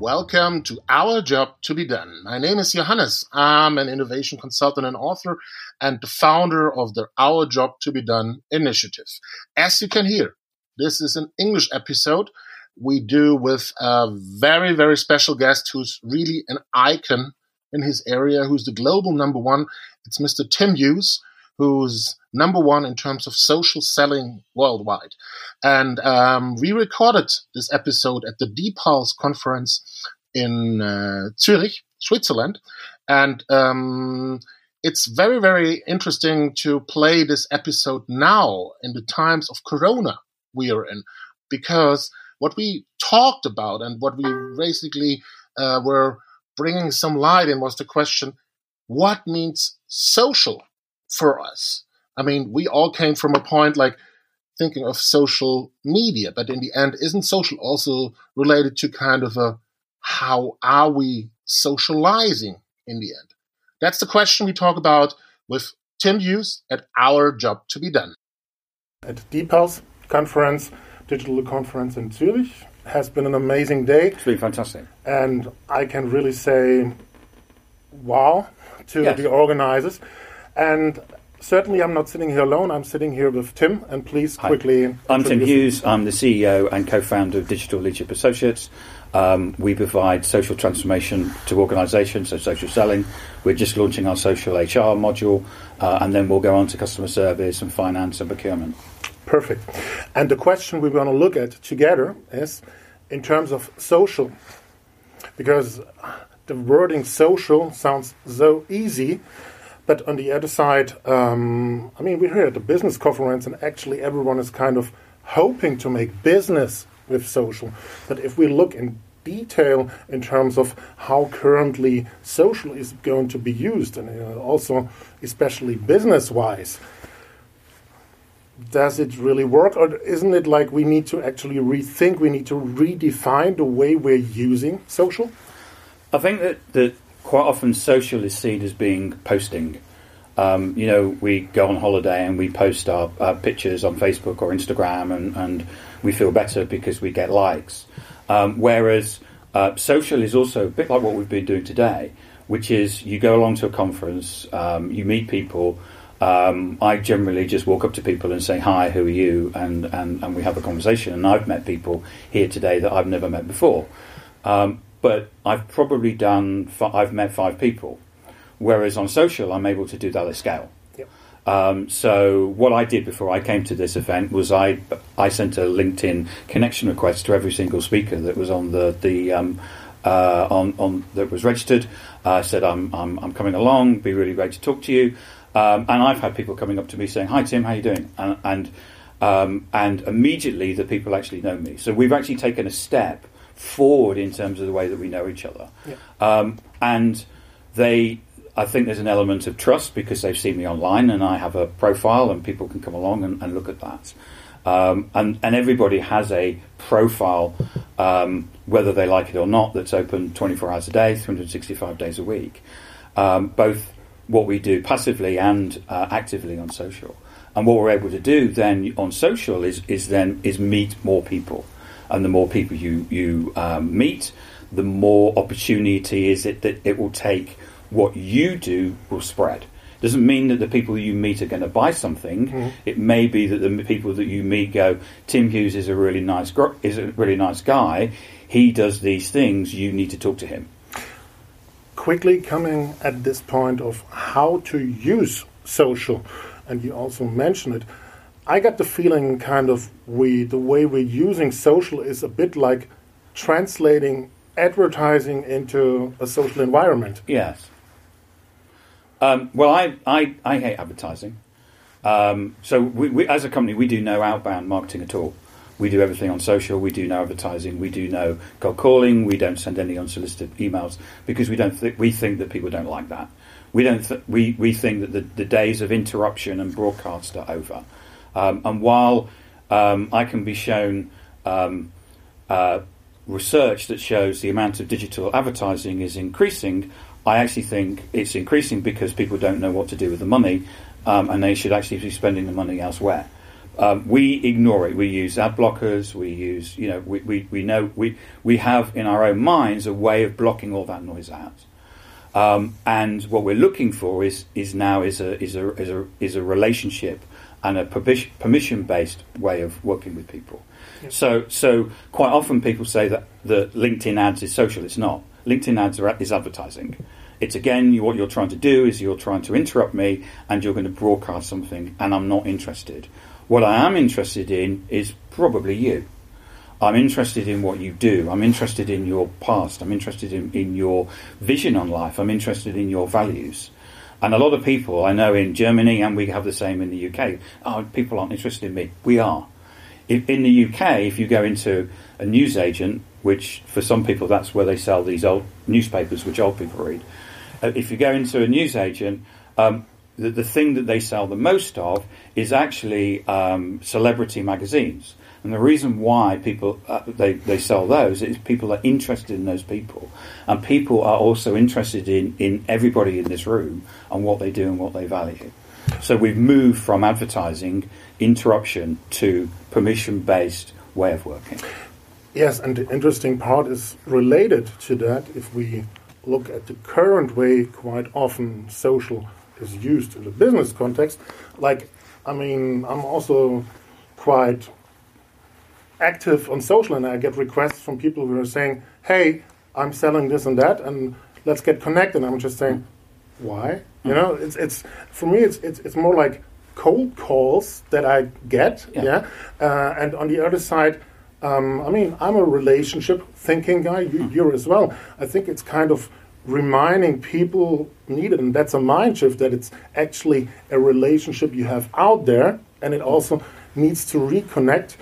Welcome to Our Job to Be Done. My name is Johannes. I'm an innovation consultant and author and the founder of the Our Job to Be Done initiative. As you can hear, this is an English episode we do with a very, very special guest who's really an icon in his area, who's the global number one. It's Mr. Tim Hughes, who's number one in terms of social selling worldwide. And um, we recorded this episode at the DPulse conference in uh, Zurich, Switzerland. And um, it's very, very interesting to play this episode now in the times of Corona we are in, because what we talked about and what we basically uh, were bringing some light in was the question what means social for us? I mean, we all came from a point like thinking of social media, but in the end, isn't social also related to kind of a how are we socializing in the end? That's the question we talk about with Tim Hughes at Our Job to Be Done. At DPulse conference, digital conference in Zurich, has been an amazing day. It's been fantastic. And I can really say wow to yes. the organizers. And certainly I'm not sitting here alone. I'm sitting here with Tim. And please Hi. quickly. I'm Tim Hughes. I'm the CEO and co founder of Digital Leadership Associates. Um, we provide social transformation to organisations, so social selling. We're just launching our social HR module, uh, and then we'll go on to customer service and finance and procurement. Perfect. And the question we're going to look at together is in terms of social, because the wording social sounds so easy, but on the other side, um, I mean, we're here at the business conference, and actually everyone is kind of hoping to make business with social. But if we look in detail in terms of how currently social is going to be used, and uh, also especially business wise, does it really work or isn't it like we need to actually rethink we need to redefine the way we're using social i think that, that quite often social is seen as being posting um, you know we go on holiday and we post our, pictures on facebook or instagram and, and, we feel better because we get likes um, whereas uh, social is also a bit like what we've been doing today which is you go along to a conference um, you meet people um, I generally just walk up to people and say, Hi, who are you? And, and, and we have a conversation. And I've met people here today that I've never met before. Um, but I've probably done, I've met five people. Whereas on social, I'm able to do that at scale. Um, so what I did before I came to this event was I I sent a LinkedIn connection request to every single speaker that was on the the um, uh, on on that was registered. I said I'm, I'm I'm coming along. Be really great to talk to you. Um, and I've had people coming up to me saying, "Hi Tim, how you doing?" And and, um, and immediately the people actually know me. So we've actually taken a step forward in terms of the way that we know each other. Yeah. Um, and they, I think there's an element of trust because they've seen me online and I have a profile and people can come along and, and look at that. Um, and, and everybody has a profile, um, whether they like it or not, that's open 24 hours a day, 365 days a week. Um, both what we do passively and uh, actively on social. And what we're able to do then on social is, is then is meet more people, and the more people you you um, meet, the more opportunity is it that it will take. What you do will spread. Doesn't mean that the people you meet are going to buy something. Mm. It may be that the people that you meet go, Tim Hughes is a really nice is a really nice guy. He does these things. You need to talk to him quickly coming at this point of how to use social, and you also mentioned it. I got the feeling kind of we the way we're using social is a bit like translating advertising into a social environment. Yes. Um, well, I, I, I hate advertising. Um, so we, we, as a company, we do no outbound marketing at all. We do everything on social. We do no advertising. We do no cold calling. We don't send any unsolicited emails because we don't. Th- we think that people don't like that. We don't. Th- we we think that the, the days of interruption and broadcast are over. Um, and while um, I can be shown um, uh, research that shows the amount of digital advertising is increasing, I actually think it's increasing because people don't know what to do with the money, um, and they should actually be spending the money elsewhere. Um, we ignore it. We use ad blockers. We use, you know, we, we, we know we we have in our own minds a way of blocking all that noise out. Um, and what we're looking for is is now is a is a is a is a relationship and a permission based way of working with people. So so quite often people say that the LinkedIn ads is social. It's not. LinkedIn ads are, is advertising. It's again you, what you're trying to do is you're trying to interrupt me and you're going to broadcast something and I'm not interested. What I am interested in is probably you. I'm interested in what you do. I'm interested in your past. I'm interested in, in your vision on life. I'm interested in your values. And a lot of people I know in Germany, and we have the same in the UK, oh, people aren't interested in me. We are. In the UK, if you go into a newsagent, which for some people that's where they sell these old newspapers, which old people read, uh, if you go into a newsagent, um, the, the thing that they sell the most of is actually um, celebrity magazines. And the reason why people uh, they, they sell those is people are interested in those people, and people are also interested in, in everybody in this room and what they do and what they value. So we've moved from advertising interruption to permission based way of working. Yes, and the interesting part is related to that. If we look at the current way, quite often social is used in the business context. Like, I mean, I'm also quite active on social, and I get requests from people who are saying, "Hey, I'm selling this and that, and let's get connected." And I'm just saying, "Why?" You know, it's it's for me, it's it's it's more like cold calls that I get, yeah. yeah? Uh, and on the other side. Um, I mean, I'm a relationship thinking guy. You, mm. You're as well. I think it's kind of reminding people needed, and that's a mind shift that it's actually a relationship you have out there, and it also needs to reconnect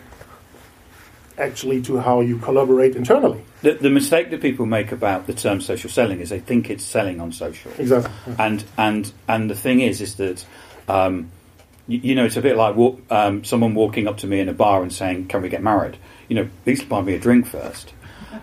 actually to how you collaborate internally. The, the, mistake that people make about the term social selling is they think it's selling on social. Exactly. And and and the thing is, is that um, you, you, know it's a bit like walk, um, someone walking up to me in a bar and saying, "Can we get married?" You know, please buy me a drink first.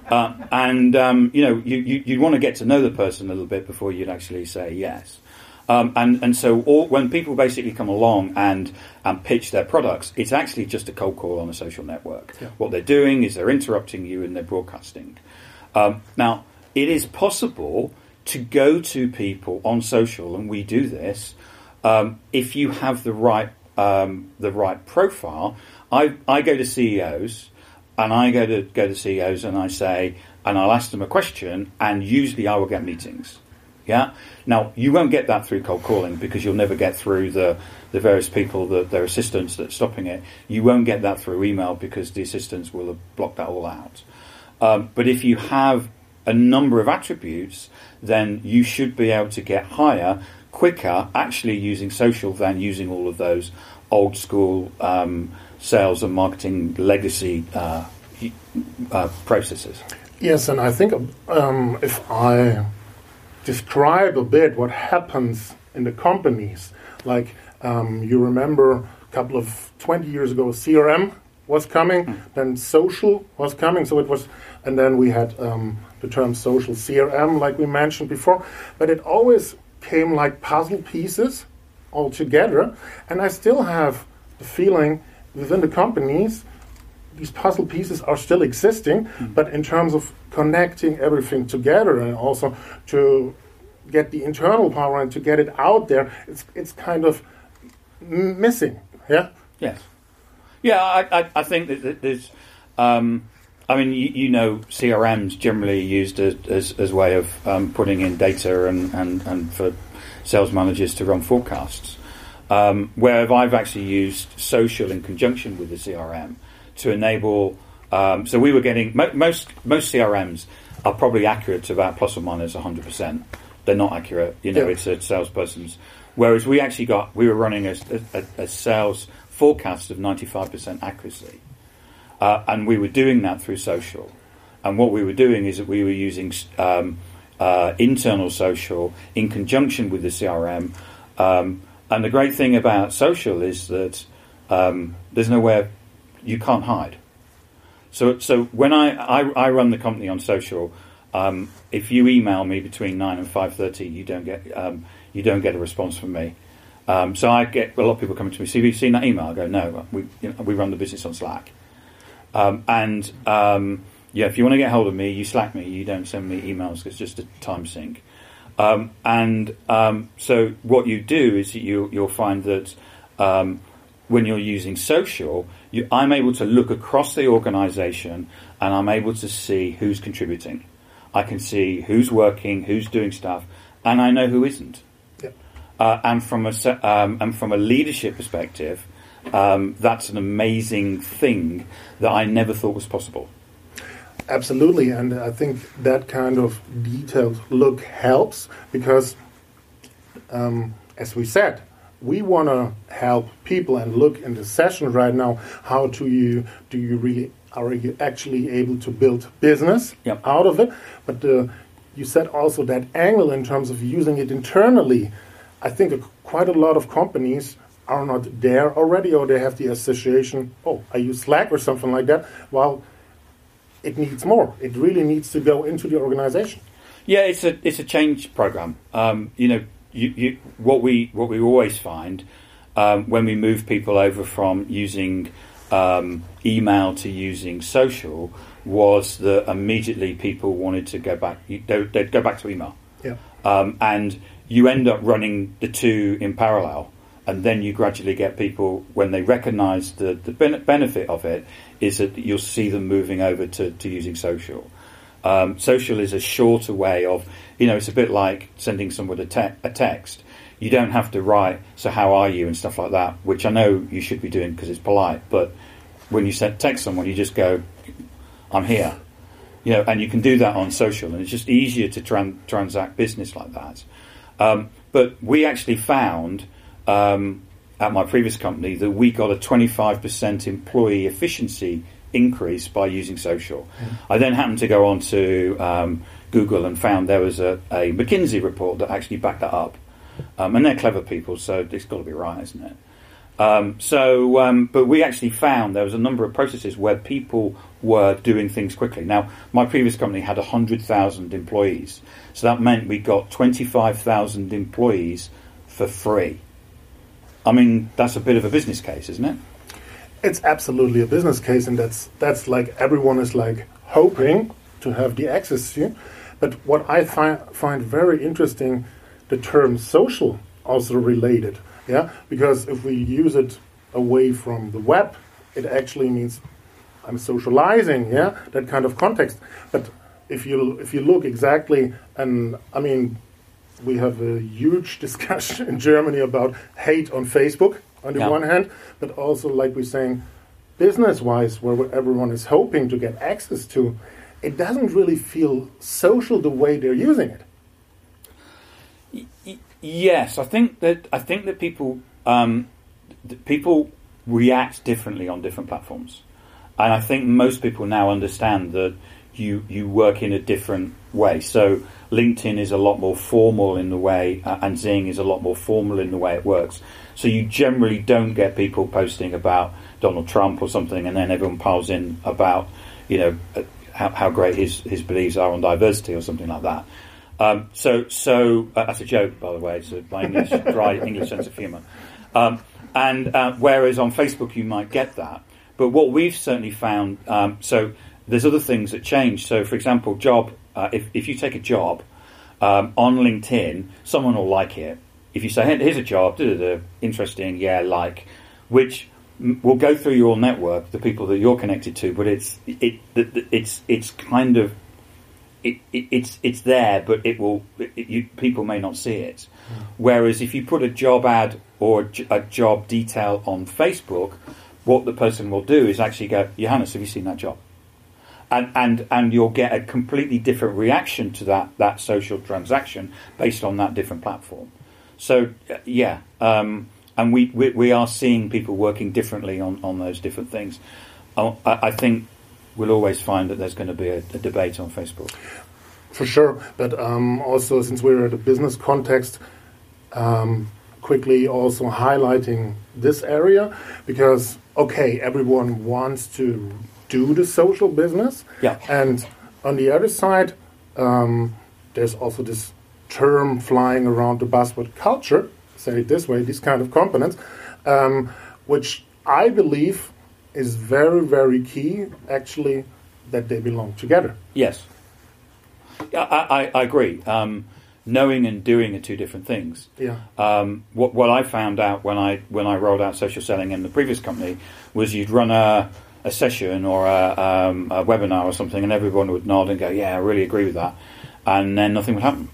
Uh, and um, you know, you, you, you want to get to know the person a little bit before you'd actually say yes. Um, and and so all, when people basically come along and and pitch their products, it's actually just a cold call on a social network. Yeah. What they're doing is they're interrupting you and they're broadcasting. Um, now, it is possible to go to people on social, and we do this um, if you have the right um, the right profile. I I go to CEOs and I go to go to CEOs and I say, and I'll ask them a question, and usually I will get meetings. Yeah. Now you won't get that through cold calling because you'll never get through the the various people, the, their assistants that's stopping it. You won't get that through email because the assistants will have blocked that all out. Um, but if you have a number of attributes, then you should be able to get higher quicker, actually using social than using all of those old school um, sales and marketing legacy uh, uh, processes. Yes, and I think um, if I describe a bit what happens in the companies. Like um, you remember a couple of 20 years ago, CRM was coming, mm. then social was coming. So it was, and then we had um, the term social CRM, like we mentioned before. But it always came like puzzle pieces all together. And I still have the feeling within the companies these puzzle pieces are still existing, mm. but in terms of connecting everything together and also to get the internal power and to get it out there, it's it's kind of missing. Yeah. Yes. Yeah, I I, I think that there's. Um, I mean, you, you, know, CRMs generally used as as, as way of um, putting in data and, and, and for sales managers to run forecasts. Um, where I've actually used social in conjunction with the CRM to enable. Um, so we were getting mo- most most CRMs are probably accurate to about plus or minus 100 percent. They're not accurate. You know, yeah. it's a salesperson's. Whereas we actually got we were running a, a, a sales forecast of 95 percent accuracy, uh, and we were doing that through social. And what we were doing is that we were using um, uh, internal social in conjunction with the CRM. Um, and the great thing about social is that um, there's nowhere you can't hide. So, so when I, I, I run the company on social, um, if you email me between nine and five thirty, you don't get um, you don't get a response from me. Um, so I get a lot of people coming to me. So have you seen that email? I go, no. We you know, we run the business on Slack, um, and um, yeah, if you want to get hold of me, you Slack me. You don't send me emails. It's just a time sink. Um, and so what you do is you you'll find that when you're using social, you, I'm able to look across the organisation and I'm able to see who's contributing. I can see who's working, who's doing stuff, and I know who isn't. Uh, and from a um, and from a leadership perspective, um, that's an amazing thing that I never thought was possible. Absolutely, and I think that kind of detailed look helps because, um, as we said, we want to help people and look in the session right now. How do you do you really are you actually able to build business yep. out of it? But uh, you said also that angle in terms of using it internally I think quite a lot of companies are not there already, or they have the association, oh, I use Slack or something like that. Well, it needs more. It really needs to go into the organization. Yeah, it's a it's a change program. Um, you know, you, you, what we what we always find um, when we move people over from using um, email to using social was that immediately people wanted to go back. They'd go back to email. Yeah. Um, and you end up running the two in parallel, and then you gradually get people when they recognise the the benefit of it is that you'll see them moving over to, to using social. Um, social is a shorter way of, you know, it's a bit like sending someone a, te- a text. You don't have to write, so how are you, and stuff like that, which I know you should be doing because it's polite, but when you send text someone, you just go, I'm here. You know, and you can do that on social, and it's just easier to tran- transact business like that. Um, but we actually found um, at my previous company that we got a 25% employee efficiency increase by using social. I then happened to go on to um, Google and found there was a, a, McKinsey report that actually backed that up. Um, and they're clever people, so it's got to be right, isn't it? Um, so, um, but we actually found there was a number of processes where people were doing things quickly. Now, my previous company had 100,000 employees, so that meant we got 25,000 employees for free. I mean, that's a bit of a business case, isn't it? It's absolutely a business case, and that's that's like everyone is like hoping to have the access to. But what I find find very interesting, the term social also related yeah, because if we use it away from the web, it actually means I'm socializing. Yeah, that kind of context. But if you if you look exactly, and I mean, we have a huge discussion in Germany about hate on Facebook on the yeah. one hand, but also like we're saying, business-wise, where everyone is hoping to get access to, it doesn't really feel social the way they're using it. Yes, I think that I think that people um, that people react differently on different platforms, and I think most people now understand that you you work in a different way. So LinkedIn is a lot more formal in the way, uh, and Xing is a lot more formal in the way it works. So you generally don't get people posting about Donald Trump or something, and then everyone piles in about you know how, how great his his beliefs are on diversity or something like that. Um, so, so uh, that's a joke, by the way. It's my English dry English sense of humour. Um, and uh, whereas on Facebook you might get that, but what we've certainly found, um, so there's other things that change. So, for example, job. Uh, if if you take a job um, on LinkedIn, someone will like it. If you say, hey, "Here's a job," interesting, yeah, like, which will go through your network, the people that you're connected to, but it's it, it it's it's kind of it, it, it's it's there, but it will it, you, people may not see it. Mm. Whereas if you put a job ad or a job detail on Facebook, what the person will do is actually go, Johannes, have you seen that job? And and and you'll get a completely different reaction to that that social transaction based on that different platform. So yeah, um, and we, we, we are seeing people working differently on on those different things. I, I think we'll always find that there's going to be a, a debate on Facebook. For sure, but um, also since we're at a business context, um, quickly also highlighting this area because okay, everyone wants to do the social business, yeah, and on the other side, um, there's also this term flying around the buzzword culture. say it this way, these kind of components, um, which I believe is very, very key, actually, that they belong together. Yes. I, I, I agree. Um, knowing and doing are two different things. Yeah. Um, what, what I found out when I when I rolled out social selling in the previous company was you'd run a, a session or a, um, a webinar or something, and everyone would nod and go, "Yeah, I really agree with that," and then nothing would happen.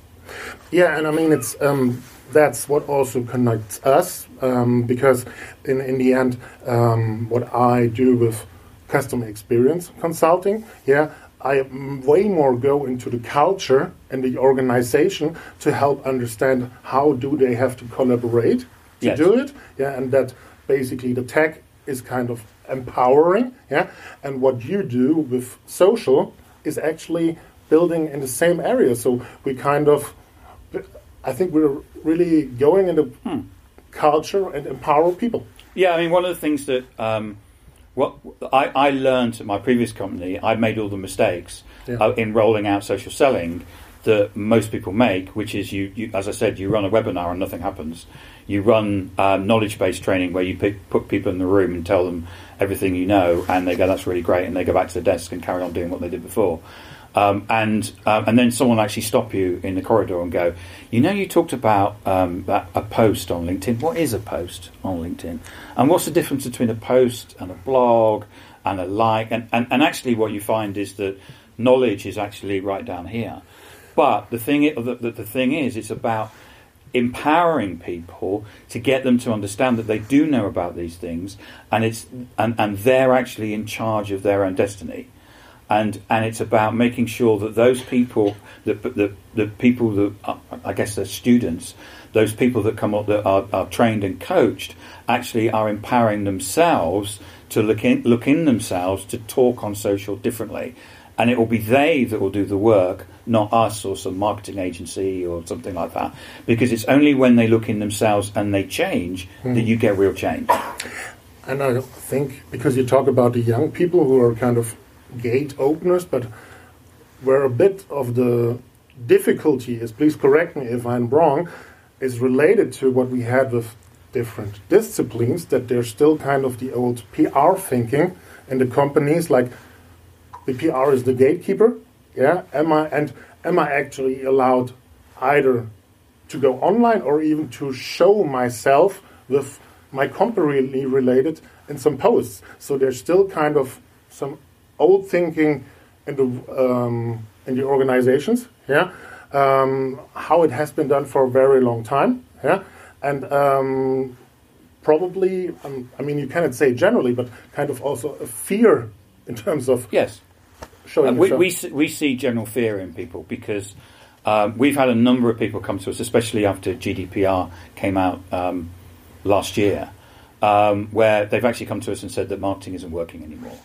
Yeah, and I mean it's um, that's what also connects us um, because in in the end, um, what I do with customer experience consulting, yeah, I way more go into the culture and the organization to help understand how do they have to collaborate to Yes. do it. Yeah, and that basically the tech is kind of empowering. Yeah, and what you do with social is actually building in the same area. So we kind of, I think we're really going into culture and empower people. Yeah, I mean, one of the things that um, what I, I learned at my previous company, I made all the mistakes Yeah. uh, in rolling out social selling that most people make, which is you, you, as I said, you run a webinar and nothing happens. You run um, knowledge-based training where you pick, put people in the room and tell them everything you know, and they go, "That's really great," and they go back to the desk and carry on doing what they did before. Um, and um, and then someone will actually stop you in the corridor and go, you know, you talked about um, a post on LinkedIn. What is a post on LinkedIn? And what's the difference between a post and a blog and a like? And, and, and actually, what you find is that knowledge is actually right down here. But the thing, the, the, the thing is, it's about empowering people to get them to understand that they do know about these things, and it's and, and they're actually in charge of their own destiny and and it's about making sure that those people that the the people that are, I guess they're students, those people that come up that are, are trained and coached actually are empowering themselves to look in look in themselves to talk on social differently, and it will be they that will do the work, not us or some marketing agency or something like that, because it's only when they look in themselves and they change that hmm. you get real change. And I think because you talk about the young people who are kind of gate openers, but where a bit of the difficulty is, please correct me if I'm wrong, is related to what we had with different disciplines, that there's still kind of the old PR thinking in the companies, like the PR is the gatekeeper. Yeah, am I and am I actually allowed either to go online or even to show myself with my company related in some posts? So there's still kind of some old thinking in the um, in the organizations. Yeah, um, how it has been done for a very long time. Yeah, and um, probably um, I mean you cannot say generally, but kind of also a fear in terms of Yes. showing. Uh, we, we, see- we see general fear in people because um, we've had a number of people come to us, especially after GDPR came out um, last year, um, where they've actually come to us and said that marketing isn't working anymore.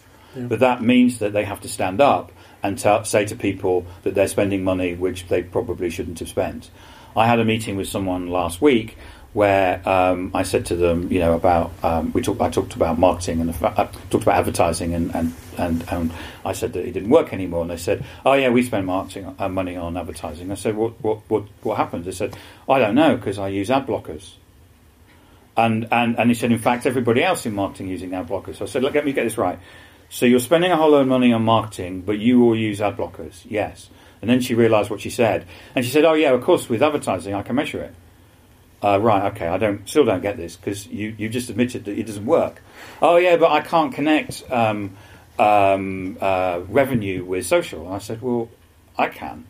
But that means that they have to stand up and t- say to people that they're spending money which they probably shouldn't have spent. I had a meeting with someone last week where um, I said to them, you know, about um, we talked. I talked about marketing and fa- I talked about advertising, and, and, and, and I said that it didn't work anymore. And they said, "Oh yeah, we spend marketing uh, money on advertising." I said, "What what what what happened?" They said, "I don't know because I use ad blockers." And, and and he said, in fact, everybody else in marketing using ad blockers. So I said, look, let me get this right. So you're spending a whole load of money on marketing, but you all use ad blockers. Yes. And then she realised what she said, and she said, "Oh yeah, of course, with advertising, I can measure it." Uh, right. Okay. I don't still don't get this because you you just admitted that it doesn't work. Oh yeah, but I can't connect um, um, uh, revenue with social. And I said, well, I can.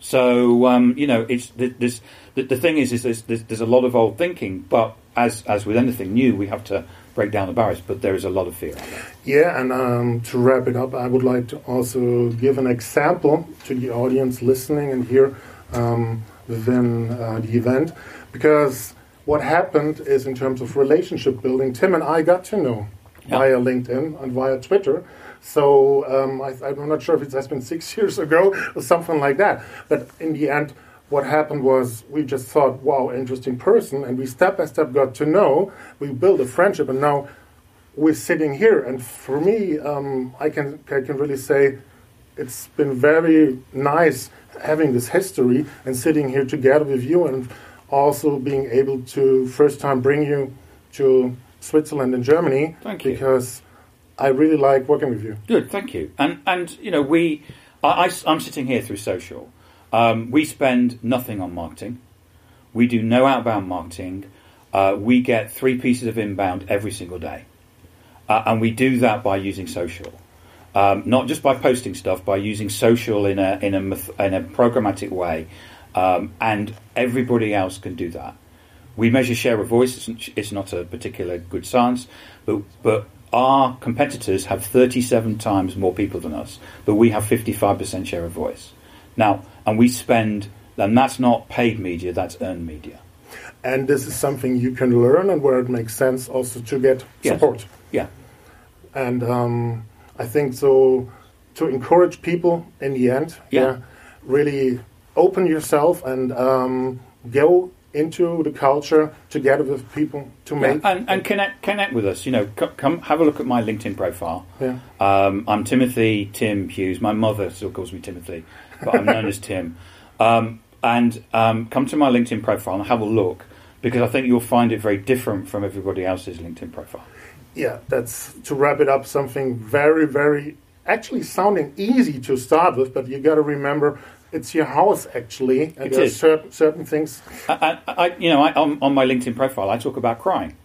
So um, you know, it's th- this. The, the thing is, is there's, there's, there's a lot of old thinking, but as as with anything new, we have to break down the barriers. But there is a lot of fear. Yeah, and um, to wrap it up, I would like to also give an example to the audience listening and here um, within uh, the event, because what happened is in terms of relationship building, Tim and I got to know Yeah. via LinkedIn and via Twitter. So um, I, I'm not sure if it has been six years ago or something like that. But in the end, what happened was we just thought, wow, interesting person, and we step by step got to know. We built a friendship, and now we're sitting here. And for me, um, I can I can really say it's been very nice having this history and sitting here together with you and also being able to first time bring you to Switzerland and Germany. Thank you. Because I really like working with you. Good, thank you. And and you know we, I, am sitting here through social. Um, we spend nothing on marketing. We do no outbound marketing. Uh, we get three pieces of inbound every single day, uh, and we do that by using social. Um, not just by posting stuff, by using social in a in a in a programmatic way, um, and everybody else can do that. We measure share of voice; it's, it's not a particular good science, but but our competitors have 37 times more people than us, but we have 55% share of voice. Now, and we spend, and that's not paid media, that's earned media. And this is something you can learn and where it makes sense also to get yes. support. Yeah. And um, I think so to encourage people in the end, yeah, yeah really open yourself and um, go into the culture together with people to yeah, make and, and, connect connect with us. You know, come, come have a look at my LinkedIn profile. Yeah. Um, I'm Timothy Tim Hughes. My mother still calls me Timothy, but I'm known as Tim. Um, and um, come to my LinkedIn profile and have a look because I think you'll find it very different from everybody else's LinkedIn profile. Yeah, that's to wrap it up. Something very, very actually sounding easy to start with, but you got to remember it's your house actually, and there are certain, certain things. I, I, you know, I, on, on, my LinkedIn profile, I talk about crying.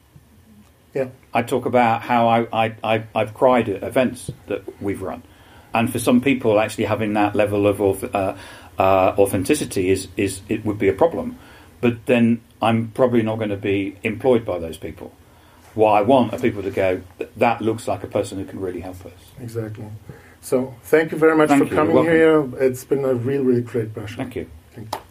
Yeah, I talk about how I, I, I have cried at events that we've run, and for some people, actually having that level of uh, uh, authenticity is is it would be a problem. But then I'm probably not going to be employed by those people. What I want are people to go, that looks like a person who can really help us. Exactly. So thank you very much thank for coming here. It's been a really, really great pleasure. Thank you. Thank you.